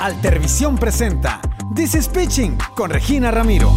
Altervisión presenta This is Pitching con Regina Ramiro.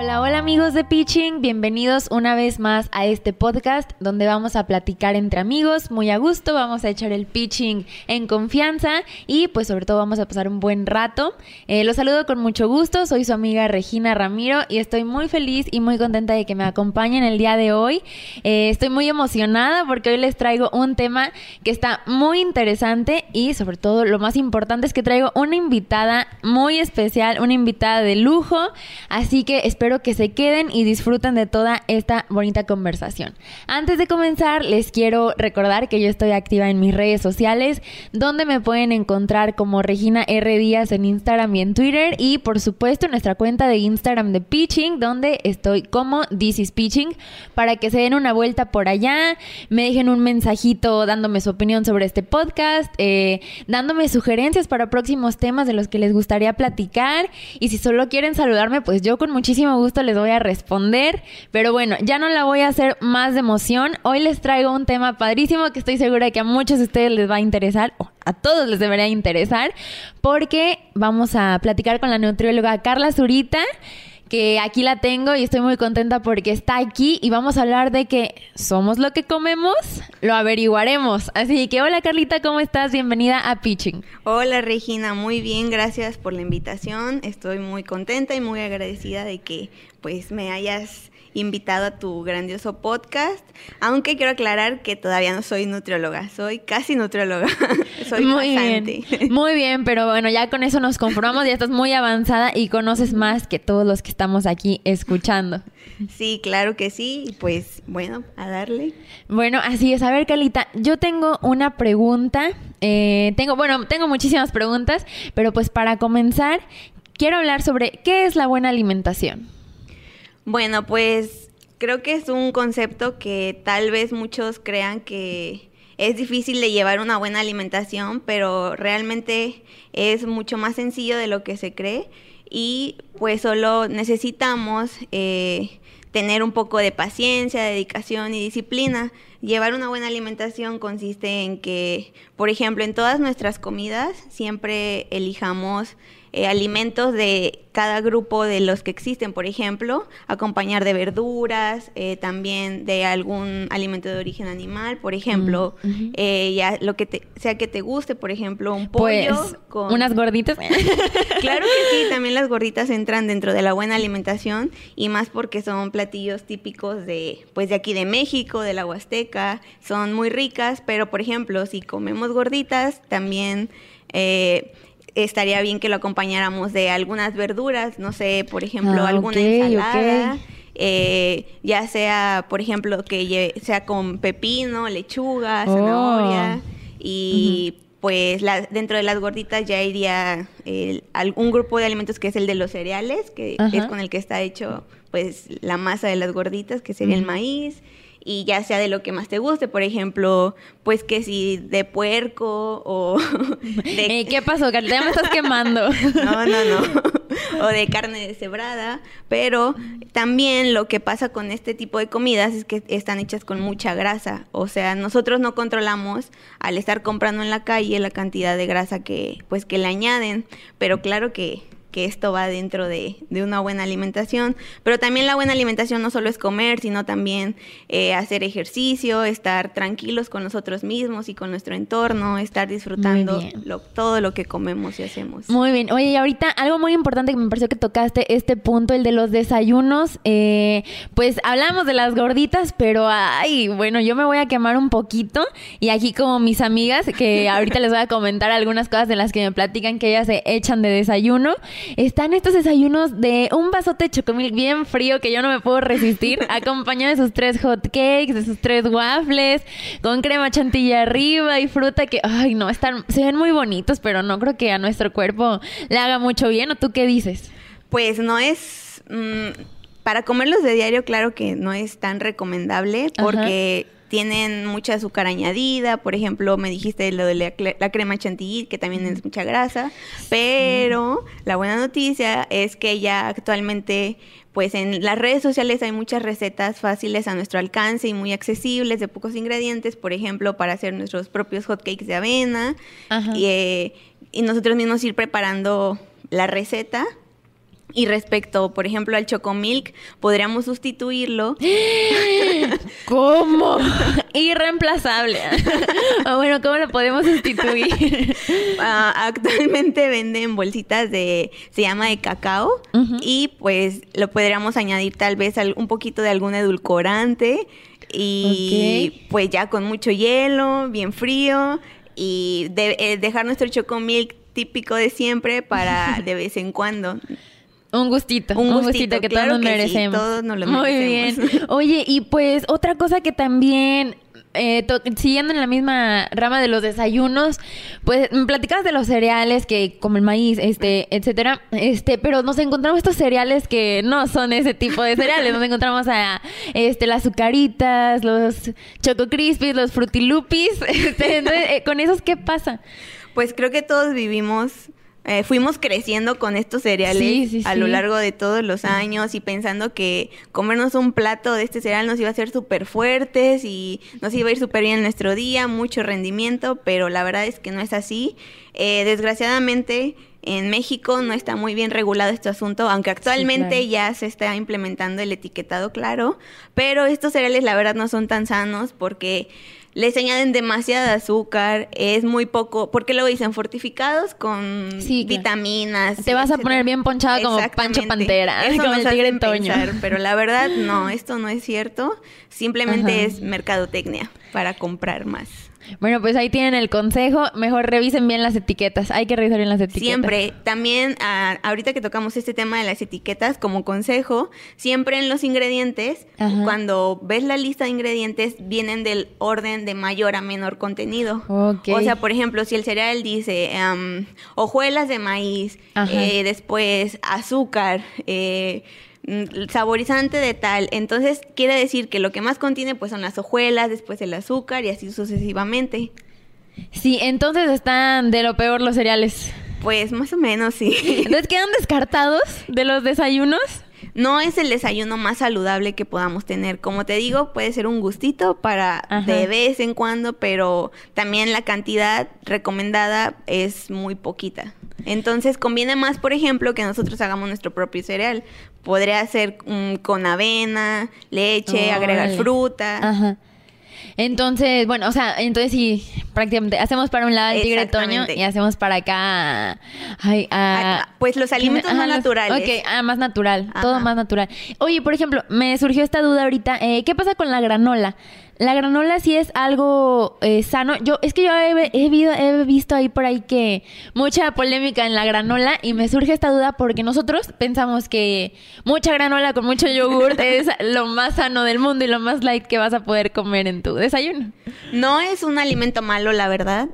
Hola, hola amigos de Pitching, bienvenidos una vez más a este podcast donde vamos a platicar entre amigos muy a gusto, vamos a echar el pitching en confianza y pues sobre todo vamos a pasar un buen rato. Eh, los saludo con mucho gusto, soy su amiga Regina Ramiro y estoy muy feliz y muy contenta de que me acompañen el día de hoy. Eh, estoy muy emocionada porque hoy les traigo un tema que está muy interesante y sobre todo lo más importante es que traigo una invitada muy especial, una invitada de lujo, así que espero espero que se queden y disfruten de toda esta bonita conversación. Antes de comenzar, les quiero recordar que yo estoy activa en mis redes sociales, donde me pueden encontrar como Regina R. Díaz en Instagram y en Twitter, y por supuesto nuestra cuenta de Instagram de Pitching, donde estoy como This is Pitching, para que se den una vuelta por allá, me dejen un mensajito dándome su opinión sobre este podcast, eh, dándome sugerencias para próximos temas de los que les gustaría platicar, y si solo quieren saludarme, pues yo con muchísimo gusto les voy a responder. Pero bueno, ya no la voy a hacer más de emoción. Hoy les traigo un tema padrísimo que estoy segura que a muchos de ustedes les va a interesar, o a todos les debería interesar, porque vamos a platicar con la nutrióloga Carla Zurita que aquí la tengo y estoy muy contenta porque está aquí y vamos a hablar de que somos lo que comemos, lo averiguaremos. Así que hola Carlita, ¿cómo estás? Bienvenida a Pitching. Hola Regina, muy bien, gracias por la invitación. Estoy muy contenta y muy agradecida de que pues me hayas invitado a tu grandioso podcast, aunque quiero aclarar que todavía no soy nutrióloga, soy casi nutrióloga, soy muy bien, muy bien, pero bueno, ya con eso nos conformamos, ya estás muy avanzada y conoces más que todos los que estamos aquí escuchando. Sí, claro que sí, pues bueno, a darle. Bueno, así es, a ver, Calita, yo tengo una pregunta, eh, tengo, bueno, tengo muchísimas preguntas, pero pues para comenzar, quiero hablar sobre qué es la buena alimentación. Bueno, pues creo que es un concepto que tal vez muchos crean que es difícil de llevar una buena alimentación, pero realmente es mucho más sencillo de lo que se cree y pues solo necesitamos eh, tener un poco de paciencia, dedicación y disciplina. Llevar una buena alimentación consiste en que, por ejemplo, en todas nuestras comidas siempre elijamos eh, alimentos de cada grupo de los que existen, por ejemplo, acompañar de verduras, eh, también de algún alimento de origen animal, por ejemplo, mm, eh, ya lo que sea que te guste, por ejemplo, un pollo pues, con unas gorditas. claro que sí, también las gorditas entran dentro de la buena alimentación y más porque son platillos típicos de pues de aquí de México, de la Huasteca, son muy ricas, pero por ejemplo, si comemos gorditas, también eh, estaría bien que lo acompañáramos de algunas verduras, no sé, por ejemplo, ah, alguna ensalada. Eh, ya sea, por ejemplo, que sea con pepino, lechuga, oh. zanahoria y pues dentro de las gorditas ya iría un grupo de alimentos que es el de los cereales, que es con el que está hecho pues la masa de las gorditas, que sería el maíz y ya sea de lo que más te guste, por ejemplo, pues que si de puerco o de... ¿Qué pasó, Ya me estás quemando. no, no, no. o de carne deshebrada, pero también lo que pasa con este tipo de comidas es que están hechas con mucha grasa, o sea, nosotros no controlamos al estar comprando en la calle la cantidad de grasa que pues que le añaden, pero claro que que esto va dentro de, una buena alimentación. Pero también la buena alimentación no solo es comer, sino también eh, hacer ejercicio, estar tranquilos con nosotros mismos y con nuestro entorno, estar disfrutando todo lo que comemos y hacemos. Muy bien. Oye, y ahorita algo muy importante que me pareció que tocaste este punto, el de los desayunos. Eh, pues hablamos de las gorditas, pero ay, bueno, yo me voy a quemar un poquito. Y aquí como mis amigas, que ahorita les voy a comentar algunas cosas de las que me platican que ellas se echan de desayuno están estos desayunos de un vasote de chocomil bien frío que yo no me puedo resistir, acompañado de sus tres hot cakes, de sus tres waffles, con crema chantilly arriba y fruta que, ay, no, están, se ven muy bonitos, pero no creo que a nuestro cuerpo le haga mucho bien. ¿O tú qué dices? Pues no es... Mm, para comerlos de diario, claro que no es tan recomendable porque tienen mucha azúcar añadida, por ejemplo, me dijiste lo de la, crema chantilly, que también es mucha grasa, pero la buena noticia es que ya actualmente pues en las redes sociales hay muchas recetas fáciles a nuestro alcance y muy accesibles de pocos ingredientes, por ejemplo, para hacer nuestros propios hotcakes de avena, y, eh, y nosotros mismos ir preparando la receta. Y respecto, por ejemplo, al chocomilk, podríamos sustituirlo. ¿Cómo? Irreemplazable. o bueno, ¿cómo lo podemos sustituir? Ah, actualmente venden bolsitas de, se llama de cacao, y pues lo podríamos añadir tal vez un poquito de algún edulcorante y pues ya con mucho hielo, bien frío y eh, dejar nuestro chocomilk típico de siempre para de vez en cuando. Un gustito, un gustito, que todos nos merecemos. todos nos lo Muy bien. Oye, y pues otra cosa que también eh, siguiendo en la misma rama de los desayunos, pues me platicabas de los cereales que como el maíz, este, etcétera, este, pero nos encontramos estos cereales que no son ese tipo de cereales, nos encontramos a este las azucaritas, los choco crispies, los frutilupis, este, eh, con esos qué pasa? Pues creo que todos vivimos eh, fuimos creciendo con estos cereales a lo largo de todos los años y pensando que comernos un plato de este cereal nos iba a hacer súper fuertes y nos iba a ir súper bien en nuestro día, mucho rendimiento, pero la verdad es que no es así. Eh, desgraciadamente, en México no está muy bien regulado este asunto, aunque actualmente ya se está implementando el etiquetado claro, pero estos cereales la verdad no son tan sanos porque les añaden demasiada azúcar, es muy poco, porque luego dicen fortificados con vitaminas. Te vas a poner bien ponchada como Pancho Pantera, como el tigre Toño. pero la verdad no, esto no es cierto, simplemente es mercadotecnia para comprar más. Bueno, pues ahí tienen el consejo. Mejor revisen bien las etiquetas. Hay que revisar bien las etiquetas. Siempre. También, ah, ahorita que tocamos este tema de las etiquetas, como consejo, siempre en los ingredientes, cuando ves la lista de ingredientes, vienen del orden de mayor a menor contenido. O sea, por ejemplo, si el cereal dice hojuelas de maíz, eh, después azúcar, eh, saborizante de tal. Entonces quiere decir que lo que más contiene pues son las hojuelas, después el azúcar y así sucesivamente. Sí, entonces están de lo peor los cereales. Pues más o menos, sí. Entonces quedan descartados de los desayunos. No es el desayuno más saludable que podamos tener. Como te digo, puede ser un gustito para de vez en cuando, pero también la cantidad recomendada es muy poquita. Entonces conviene más, por ejemplo, que nosotros hagamos nuestro propio cereal. Podría ser mm, con avena, leche, agregar fruta. Ajá. Entonces, bueno, o sea, entonces sí, prácticamente hacemos para un lado el tigre toño y hacemos para acá. pues los alimentos más naturales. Ok, ah, más natural, todo más natural. Oye, por ejemplo, me surgió esta duda ahorita. Eh, ¿Qué pasa con la granola? La granola sí es algo eh, sano. Yo es que yo he, he, visto ahí por ahí que mucha polémica en la granola y me surge esta duda porque nosotros pensamos que mucha granola con mucho yogur es lo más sano del mundo y lo más light que vas a poder comer en tu desayuno. No es un alimento malo, la verdad.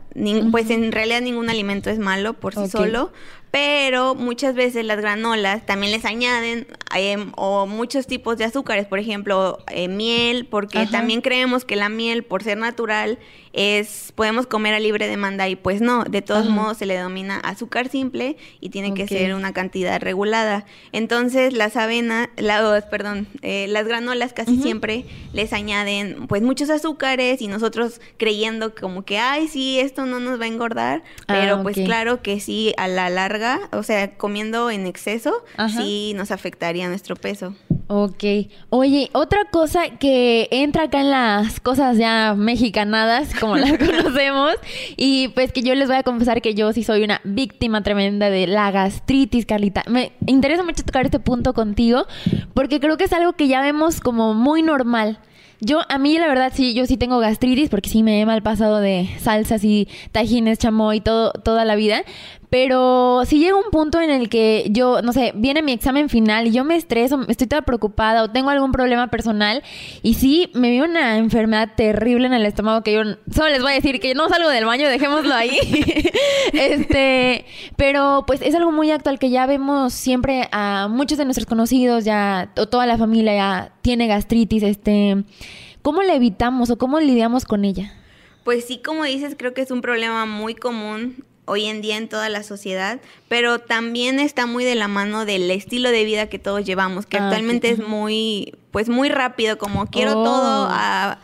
Pues en realidad ningún alimento es malo por sí solo, pero muchas veces las granolas también les añaden em, o muchos tipos de azúcares, por ejemplo, eh, miel, porque también creemos que la miel, por ser natural, es podemos comer a libre demanda y pues no, de todos modos se le denomina azúcar simple y tiene que ser una cantidad regulada. Entonces las avenas, la, perdón, eh, las granolas casi siempre les añaden pues muchos azúcares y nosotros creyendo como que, ay, sí, esto no nos va a engordar, ah, pero pues claro que sí, a la larga, o sea, comiendo en exceso, sí nos afectaría nuestro peso. Ok. Oye, otra cosa que entra acá en las cosas ya mexicanadas, como las conocemos, y pues que yo les voy a confesar que yo sí soy una víctima tremenda de la gastritis, Carlita. Me interesa mucho tocar este punto contigo, porque creo que es algo que ya vemos como muy normal. Yo, a mí, la verdad, sí, yo sí tengo gastritis porque sí me he mal pasado de salsas y tajines, chamoy, todo, toda la vida. Pero si llega un punto en el que yo, no sé, viene mi examen final y yo me estreso, estoy toda preocupada o tengo algún problema personal y sí me vi una enfermedad terrible en el estómago que yo solo les voy a decir que no salgo del baño, dejémoslo ahí. este, pero pues es algo muy actual que ya vemos siempre a muchos de nuestros conocidos, ya o toda la familia ya tiene gastritis, este, ¿cómo la evitamos o cómo lidiamos con ella? Pues sí, como dices, creo que es un problema muy común hoy en día en toda la sociedad, pero también está muy de la mano del estilo de vida que todos llevamos, que ah, actualmente es muy, pues muy rápido, como quiero todo oh.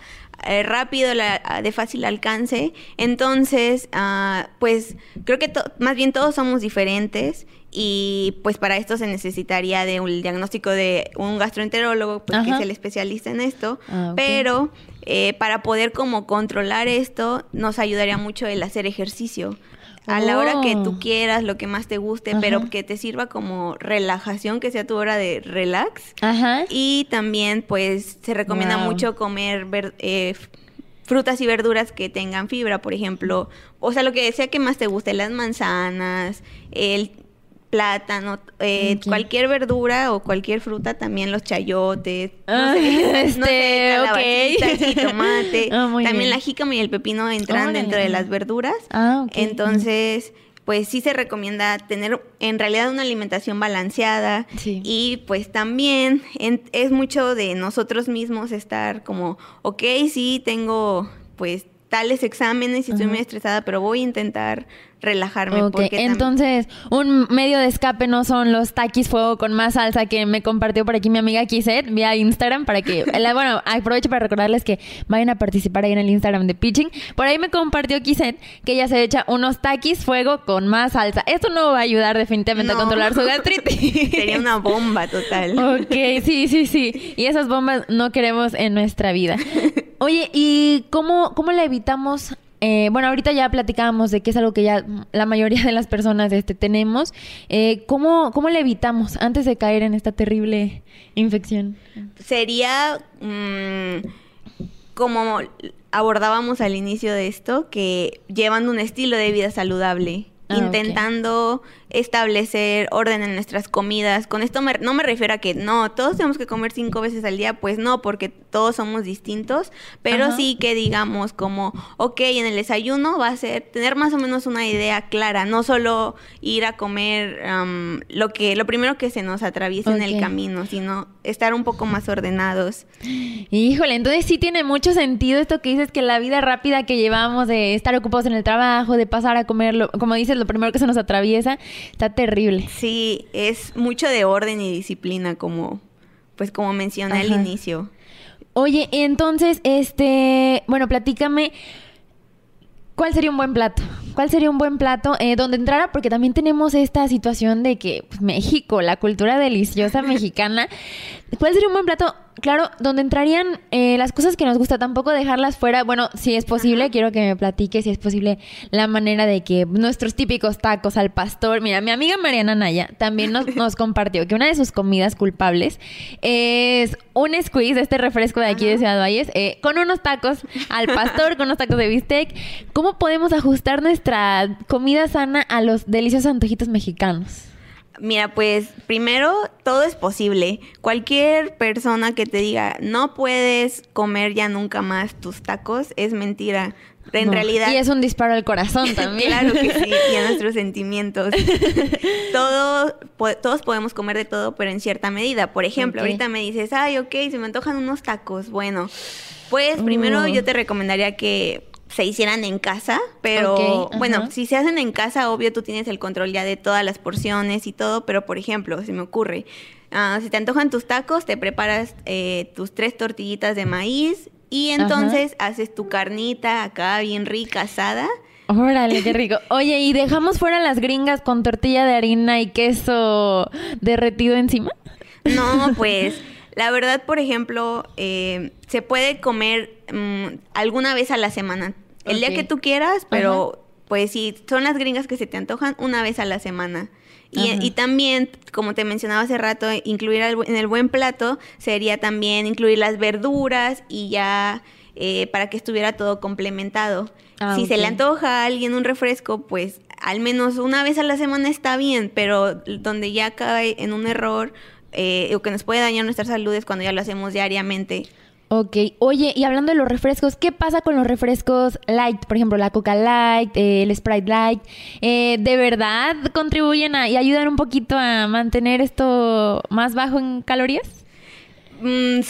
eh, rápido, la- de fácil alcance. Entonces, ah, pues creo que to- más bien todos somos diferentes y pues para esto se necesitaría de un diagnóstico de un gastroenterólogo, pues que es el especialista en esto. Ah. Pero eh, para poder como controlar esto, nos ayudaría mucho el hacer ejercicio. A la hora que Oh. tú quieras, lo que más te guste, Ajá. pero que te sirva como relajación, que sea tu hora de relax. Ajá. Y también, pues, se recomienda Wow. mucho comer ver- eh, frutas y verduras que tengan fibra, por ejemplo. O sea, lo que sea que más te guste, las manzanas, el plátano, eh, cualquier verdura o cualquier fruta, también los chayotes, Ah, no sé, no sé, este, calabacita, ok. jitomate, Ah, muy también bien. la jícama y el pepino entran dentro de las verduras. Ah, ok. Entonces, pues sí se recomienda tener en realidad una alimentación balanceada Sí. y pues también en- es mucho de nosotros mismos estar como, ok, sí, tengo pues tales exámenes y estoy muy estresada, pero voy a intentar relajarme. Ok, porque entonces un medio de escape no son los taquis fuego con más salsa que me compartió por aquí mi amiga Kiset vía Instagram para que, la- bueno, aprovecho para recordarles que vayan a participar ahí en el Instagram de Pitching. Por ahí me compartió Kiset que ella se echa unos taquis fuego con más salsa. Esto no va a ayudar definitivamente a controlar su gastritis. Sería una bomba total. Ok, sí, sí, sí. Y esas bombas no queremos en nuestra vida. Oye, ¿y cómo, cómo la evitamos? Eh, bueno, ahorita ya platicábamos de que es algo que ya la mayoría de las personas este, tenemos. Eh, ¿cómo, ¿Cómo la evitamos antes de caer en esta terrible infección? Sería mm, como abordábamos al inicio de esto, que llevando un estilo de vida saludable, Ah, intentando establecer orden en nuestras comidas. Con esto me- no me refiero a que no, todos tenemos que comer cinco veces al día, pues no, porque todos somos distintos, pero Ajá. sí que digamos como, ok, en el desayuno va a ser tener más o menos una idea clara, no solo ir a comer lo que lo primero que se nos atraviesa en el camino, sino estar un poco más ordenados. Híjole, entonces sí tiene mucho sentido esto que dices que la vida rápida que llevamos de estar ocupados en el trabajo, de pasar a comerlo, como dices, lo primero que se nos atraviesa, está terrible. Sí, es mucho de orden y disciplina, como pues como mencioné al Ajá. inicio. Oye, entonces, este, bueno, platícame, ¿cuál sería un buen plato? ¿Cuál sería un buen plato eh, donde entrara? Porque también tenemos esta situación de que pues, México, la cultura deliciosa mexicana, ¿cuál sería un buen plato? Claro, donde entrarían eh, las cosas que nos gusta, tampoco dejarlas fuera. Bueno, si es posible, quiero que me platique si es posible la manera de que nuestros típicos tacos al pastor. Mira, mi amiga Mariana Naya también nos, nos compartió que una de sus comidas culpables es un squeeze, este refresco de aquí de Ciudad Valles, eh, con unos tacos al pastor, con unos tacos de bistec. ¿Cómo podemos ajustar nuestra comida sana a los deliciosos antojitos mexicanos? Mira, pues primero todo es posible. Cualquier persona que te diga no puedes comer ya nunca más tus tacos es mentira. En No. realidad Y es un disparo al corazón también. claro que sí, y a nuestros sentimientos. todo, po- todos podemos comer de todo, pero en cierta medida. Por ejemplo, ahorita me dices, ay, ok, se me antojan unos tacos. Bueno, pues primero Uh. yo te recomendaría que se hicieran en casa, pero bueno, si se hacen en casa, obvio tú tienes el control ya de todas las porciones y todo, pero por ejemplo, se me ocurre, ah, si te antojan tus tacos, te preparas eh, tus tres tortillitas de maíz y entonces haces tu carnita acá bien rica, asada. Órale, qué rico. Oye, ¿y dejamos fuera las gringas con tortilla de harina y queso derretido encima? No, pues la verdad, por ejemplo, eh, se puede comer mm, alguna vez a la semana. El día que tú quieras, pero pues si son las gringas que se te antojan, una vez a la semana. Y, también, como te mencionaba hace rato, incluir al en el buen plato sería también incluir las verduras y ya eh, para que estuviera todo complementado. Ah, si se le antoja a alguien un refresco, pues al menos una vez a la semana está bien, pero donde ya cae en un error eh, o que nos puede dañar nuestra salud es cuando ya lo hacemos diariamente. Ok, oye, y hablando de los refrescos, ¿qué pasa con los refrescos light? Por ejemplo, la Coca Light, eh, el Sprite Light. Eh, ¿De verdad contribuyen a, y ayudan un poquito a mantener esto más bajo en calorías? Mm,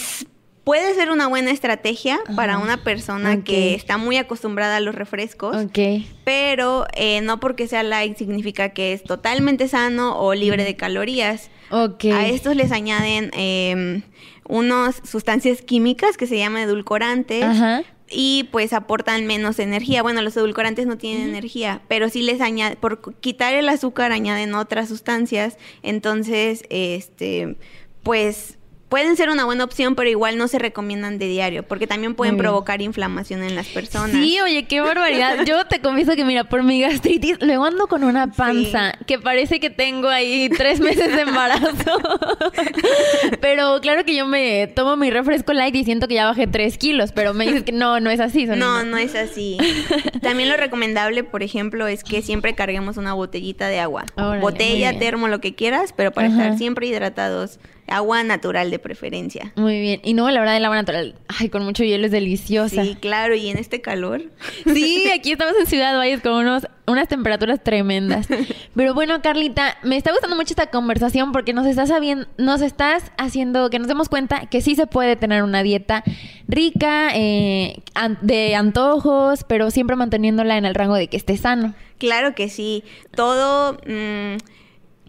puede ser una buena estrategia para Ajá. una persona que está muy acostumbrada a los refrescos. Ok. Pero eh, no porque sea light significa que es totalmente sano o libre de calorías. A estos les añaden eh, unas sustancias químicas que se llaman edulcorantes. Ajá. y pues aportan menos energía. Bueno, los edulcorantes no tienen energía, pero sí les añade, por quitar el azúcar añaden otras sustancias, entonces, este, pues pueden ser una buena opción, pero igual no se recomiendan de diario, porque también pueden provocar inflamación en las personas. Sí, oye, qué barbaridad. Yo te confieso que, mira, por mi gastritis, luego ando con una panza que parece que tengo ahí tres meses de embarazo. pero claro que yo me tomo mi refresco light y siento que ya bajé tres kilos, pero me dices que no, no es así. No, no es así. También lo recomendable, por ejemplo, es que siempre carguemos una botellita de agua. Botella, termo, lo que quieras, pero para estar siempre hidratados agua natural de preferencia. Muy bien. Y no, la verdad, el agua natural, ay, con mucho hielo es deliciosa. Sí, claro, y en este calor. Sí, aquí estamos en Ciudad Valles con unos, unas temperaturas tremendas. Pero bueno, Carlita, me está gustando mucho esta conversación porque nos estás, sabiendo, nos estás haciendo que nos demos cuenta que sí se puede tener una dieta rica, eh, de antojos, pero siempre manteniéndola en el rango de que esté sano. Claro que sí. Todo, mm,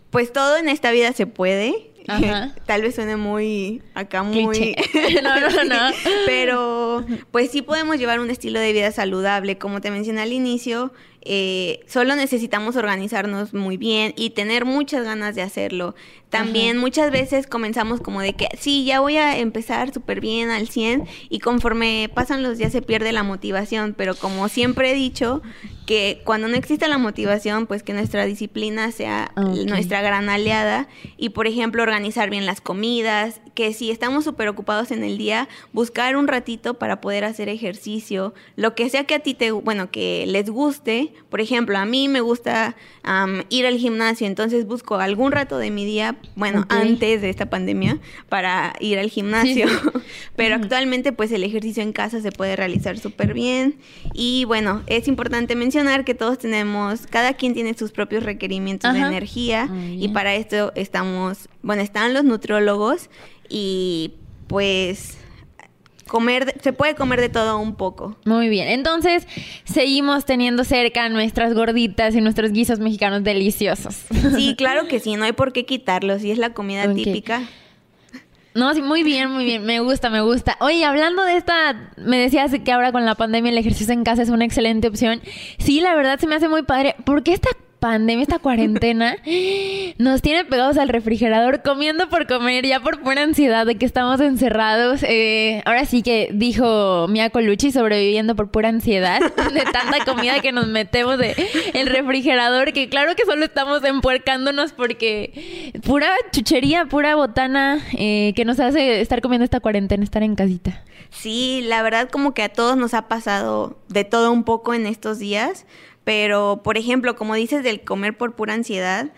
pues todo en esta vida se puede Tal vez suene muy acá muy no, no, no. Pero pues sí podemos llevar un estilo de vida saludable, como te mencioné al inicio, eh, solo necesitamos organizarnos muy bien y tener muchas ganas de hacerlo. También muchas veces comenzamos como de que sí, ya voy a empezar súper bien al 100 y conforme pasan los días se pierde la motivación, pero como siempre he dicho, que cuando no existe la motivación, pues que nuestra disciplina sea nuestra gran aliada y por ejemplo organizar bien las comidas, que si estamos súper ocupados en el día, buscar un ratito para poder hacer ejercicio, lo que sea que a ti te, bueno, que les guste por ejemplo, a mí me gusta ir al gimnasio, entonces busco algún rato de mi día, bueno, antes de esta pandemia, para ir al gimnasio. Pero actualmente, pues el ejercicio en casa se puede realizar súper bien. Y bueno, es importante mencionar que todos tenemos, cada quien tiene sus propios requerimientos de energía. Y para esto estamos, bueno, están los nutriólogos y pues comer, se puede comer de todo un poco. Muy bien, entonces seguimos teniendo cerca nuestras gorditas y nuestros guisos mexicanos deliciosos. Sí, claro que sí, no hay por qué quitarlos, y es la comida típica. No, sí, muy bien, muy bien, me gusta, me gusta. Oye, hablando de esta, me decías que ahora con la pandemia el ejercicio en casa es una excelente opción. Sí, la verdad se me hace muy padre, porque esta pandemia, esta cuarentena, nos tiene pegados al refrigerador comiendo por comer, ya por pura ansiedad de que estamos encerrados. Eh, ahora sí que dijo Mia Colucci sobreviviendo por pura ansiedad de tanta comida que nos metemos de el refrigerador, que claro que solo estamos empuercándonos porque pura chuchería, pura botana eh, que nos hace estar comiendo esta cuarentena, estar en casita. Sí, la verdad como que a todos nos ha pasado de todo un poco en estos días. Pero, por ejemplo, como dices del comer por pura ansiedad,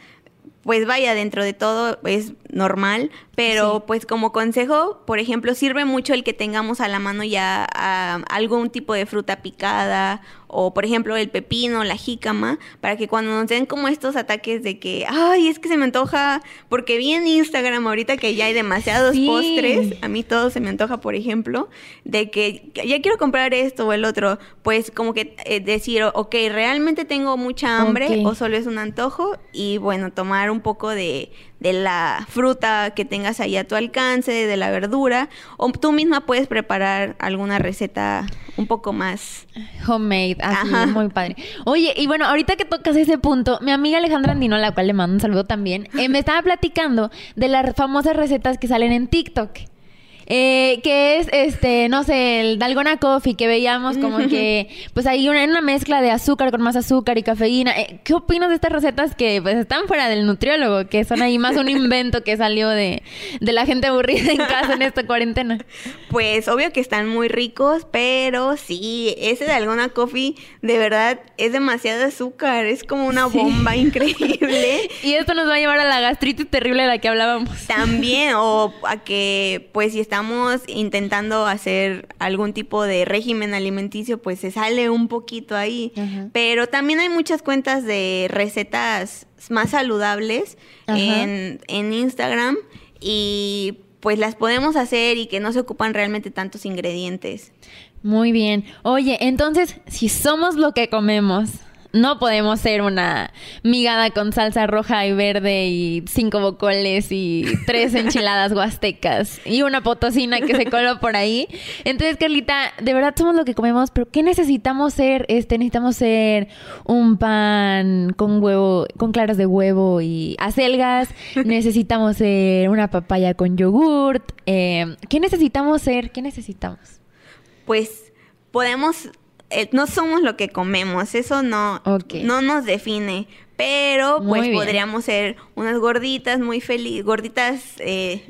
pues vaya, dentro de todo es normal, pero pues como consejo, por ejemplo, sirve mucho el que tengamos a la mano ya algún tipo de fruta picada o por ejemplo el pepino, la jícama, para que cuando nos den como estos ataques de que, ay, es que se me antoja, porque vi en Instagram ahorita que ya hay demasiados postres, a mí todo se me antoja, por ejemplo, de que ya quiero comprar esto o el otro, pues como que eh, decir, ok, realmente tengo mucha hambre o solo es un antojo y bueno, tomar un poco de, de la fruta que tengas ahí a tu alcance, de la verdura, o tú misma puedes preparar alguna receta un poco más homemade, así, muy padre. Oye, y bueno, ahorita que tocas ese punto, mi amiga Alejandra Andino, a la cual le mando un saludo también, eh, me estaba platicando de las famosas recetas que salen en TikTok. Eh, que es, este, no sé, el Dalgona Coffee, que veíamos como que, pues hay una, una mezcla de azúcar con más azúcar y cafeína. Eh, ¿Qué opinas de estas recetas que pues están fuera del nutriólogo, que son ahí más un invento que salió de, de la gente aburrida en casa en esta cuarentena? Pues obvio que están muy ricos, pero sí, ese Dalgona Coffee de verdad es demasiado azúcar, es como una bomba increíble. y esto nos va a llevar a la gastritis terrible de la que hablábamos. También, o a que, pues si está estamos intentando hacer algún tipo de régimen alimenticio, pues se sale un poquito ahí. Pero también hay muchas cuentas de recetas más saludables en, en Instagram y pues las podemos hacer y que no se ocupan realmente tantos ingredientes. Muy bien. Oye, entonces, si somos lo que comemos, no podemos ser una migada con salsa roja y verde y cinco bocoles y tres enchiladas huastecas y una potosina que se coló por ahí. Entonces, Carlita, de verdad somos lo que comemos, pero ¿qué necesitamos ser? Este, necesitamos ser un pan con huevo, con claras de huevo y acelgas. necesitamos ser una papaya con yogurt. Eh, ¿Qué necesitamos ser? ¿Qué necesitamos? Pues podemos eh, no somos lo que comemos, eso no, no nos define. Pero pues podríamos ser unas gorditas muy felices, gorditas eh,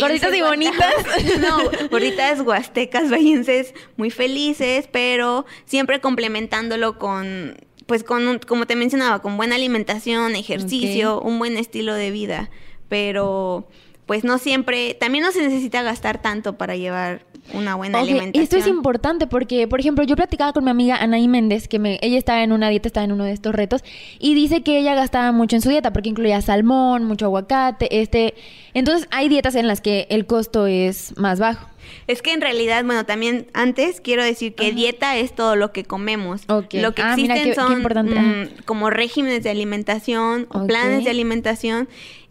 Gorditas y bonitas. no, gorditas huastecas vallenses muy felices, pero siempre complementándolo con, pues con, como te mencionaba, con buena alimentación, ejercicio, un buen estilo de vida. Pero pues no siempre, también no se necesita gastar tanto para llevar una buena alimentación. Esto es importante porque, por ejemplo, yo platicaba con mi amiga Anaí Méndez, que me, ella estaba en una dieta, estaba en uno de estos retos, y dice que ella gastaba mucho en su dieta porque incluía salmón, mucho aguacate, este... Entonces hay dietas en las que el costo es más bajo. Es que en realidad, bueno, también antes quiero decir que dieta es todo lo que comemos. Lo que ah, existen son mm, como regímenes de alimentación o planes de alimentación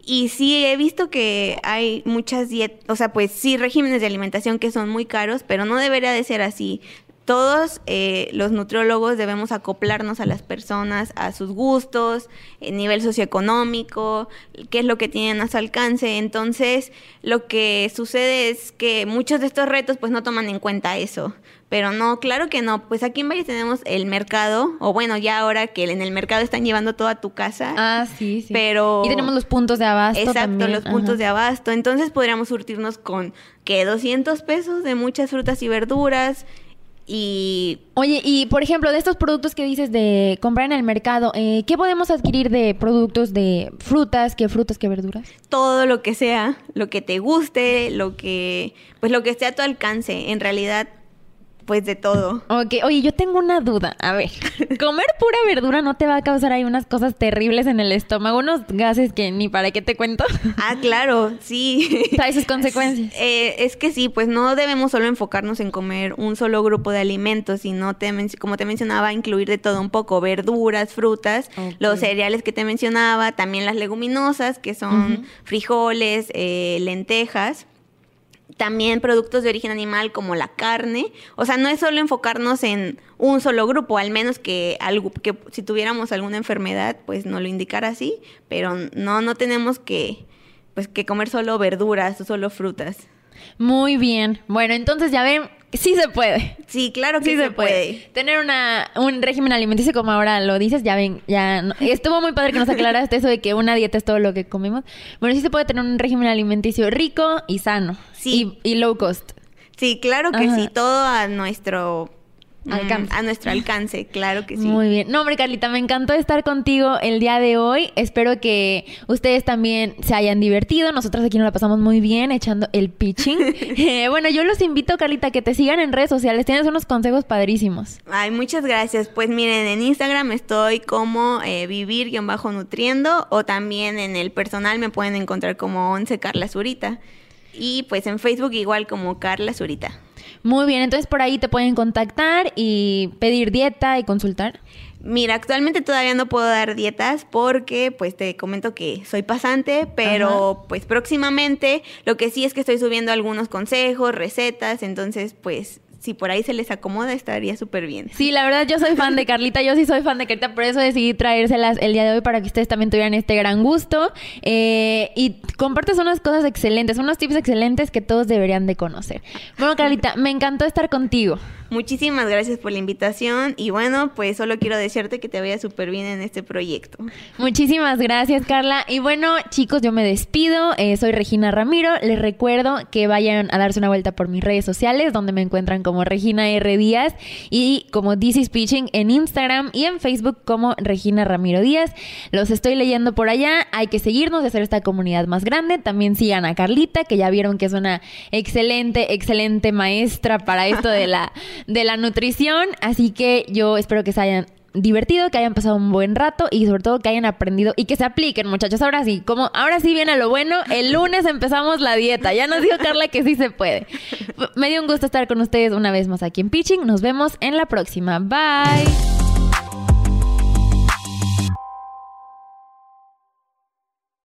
y sí, he visto que hay muchas dietas, o sea, pues sí, regímenes de alimentación que son muy caros, pero no debería de ser así. Todos eh, los nutriólogos debemos acoplarnos a las personas, a sus gustos, el nivel socioeconómico, qué es lo que tienen a su alcance. Entonces, lo que sucede es que muchos de estos retos pues no toman en cuenta eso. Pero no, claro que no. Pues aquí en Valle tenemos el mercado, o bueno, ya ahora que en el mercado están llevando toda tu casa. Ah, sí, sí. Pero... Y tenemos los puntos de abasto Exacto, los puntos de abasto. Entonces podríamos surtirnos con, ¿qué? 200 pesos de muchas frutas y verduras. Y... Oye, y por ejemplo, de estos productos que dices de comprar en el mercado, eh, ¿qué podemos adquirir de productos de frutas? ¿Qué frutas, qué verduras? Todo lo que sea, lo que te guste, lo que... Pues lo que esté a tu alcance. En realidad pues de todo. Ok, oye, yo tengo una duda. A ver, comer pura verdura no te va a causar ahí unas cosas terribles en el estómago, unos gases que ni para qué te cuento. Ah, claro, sí. Trae sus consecuencias. Eh, es que sí, pues no debemos solo enfocarnos en comer un solo grupo de alimentos, sino, te como te mencionaba, incluir de todo un poco, verduras, frutas, los cereales que te mencionaba, también las leguminosas, que son frijoles, eh, lentejas también productos de origen animal como la carne. O sea, no es solo enfocarnos en un solo grupo, al menos que, algo, que si tuviéramos alguna enfermedad, pues no lo indicara así, pero no, no tenemos que, pues, que comer solo verduras o solo frutas. Muy bien. Bueno, entonces ya ven, sí se puede. Sí, claro que sí se, puede. Tener una, un régimen alimenticio como ahora lo dices, ya ven, ya estuvo muy padre que nos aclaraste eso de que una dieta es todo lo que comemos. Bueno, sí se puede tener un régimen alimenticio rico y sano. Sí. Y, low cost. Sí, claro que sí, todo a nuestro Mm, a nuestro alcance, claro que sí. Muy bien. No, hombre, Carlita, me encantó estar contigo el día de hoy. Espero que ustedes también se hayan divertido. Nosotros aquí nos la pasamos muy bien echando el pitching. Eh, bueno, yo los invito, Carlita, que te sigan en redes sociales. Tienes unos consejos padrísimos. Ay, muchas gracias. Pues miren, en Instagram estoy como eh, vivir-nutriendo o también en el personal me pueden encontrar como Once Carla Zurita. Y pues en Facebook igual como Carla Zurita. Muy bien, entonces por ahí te pueden contactar y pedir dieta y consultar. Mira, actualmente todavía no puedo dar dietas porque pues te comento que soy pasante, pero pues próximamente lo que sí es que estoy subiendo algunos consejos, recetas, entonces pues si por ahí se les acomoda, estaría súper bien. Sí, la verdad, yo soy fan de Carlita, yo sí soy fan de Carlita, por eso decidí traérselas el día de hoy para que ustedes también tuvieran este gran gusto. Eh, y compartes unas cosas excelentes, unos tips excelentes que todos deberían de conocer. Bueno, Carlita, me encantó estar contigo. Muchísimas gracias por la invitación y bueno, pues solo quiero decirte que te vaya súper bien en este proyecto. Muchísimas gracias, Carla. Y bueno, chicos, yo me despido. Eh, soy Regina Ramiro. Les recuerdo que vayan a darse una vuelta por mis redes sociales, donde me encuentran como Regina R. Díaz y como This is Pitching en Instagram y en Facebook como Regina Ramiro Díaz. Los estoy leyendo por allá. Hay que seguirnos y hacer esta comunidad más grande. También sigan a Carlita, que ya vieron que es una excelente, excelente maestra para esto de la de la nutrición. Así que yo espero que se hayan divertido, que hayan pasado un buen rato y sobre todo que hayan aprendido y que se apliquen, muchachos. Ahora sí, como ahora sí viene lo bueno, el lunes empezamos la dieta. Ya nos dijo Carla que sí se puede. Me dio un gusto estar con ustedes una vez más aquí en Pitching. Nos vemos en la próxima. Bye.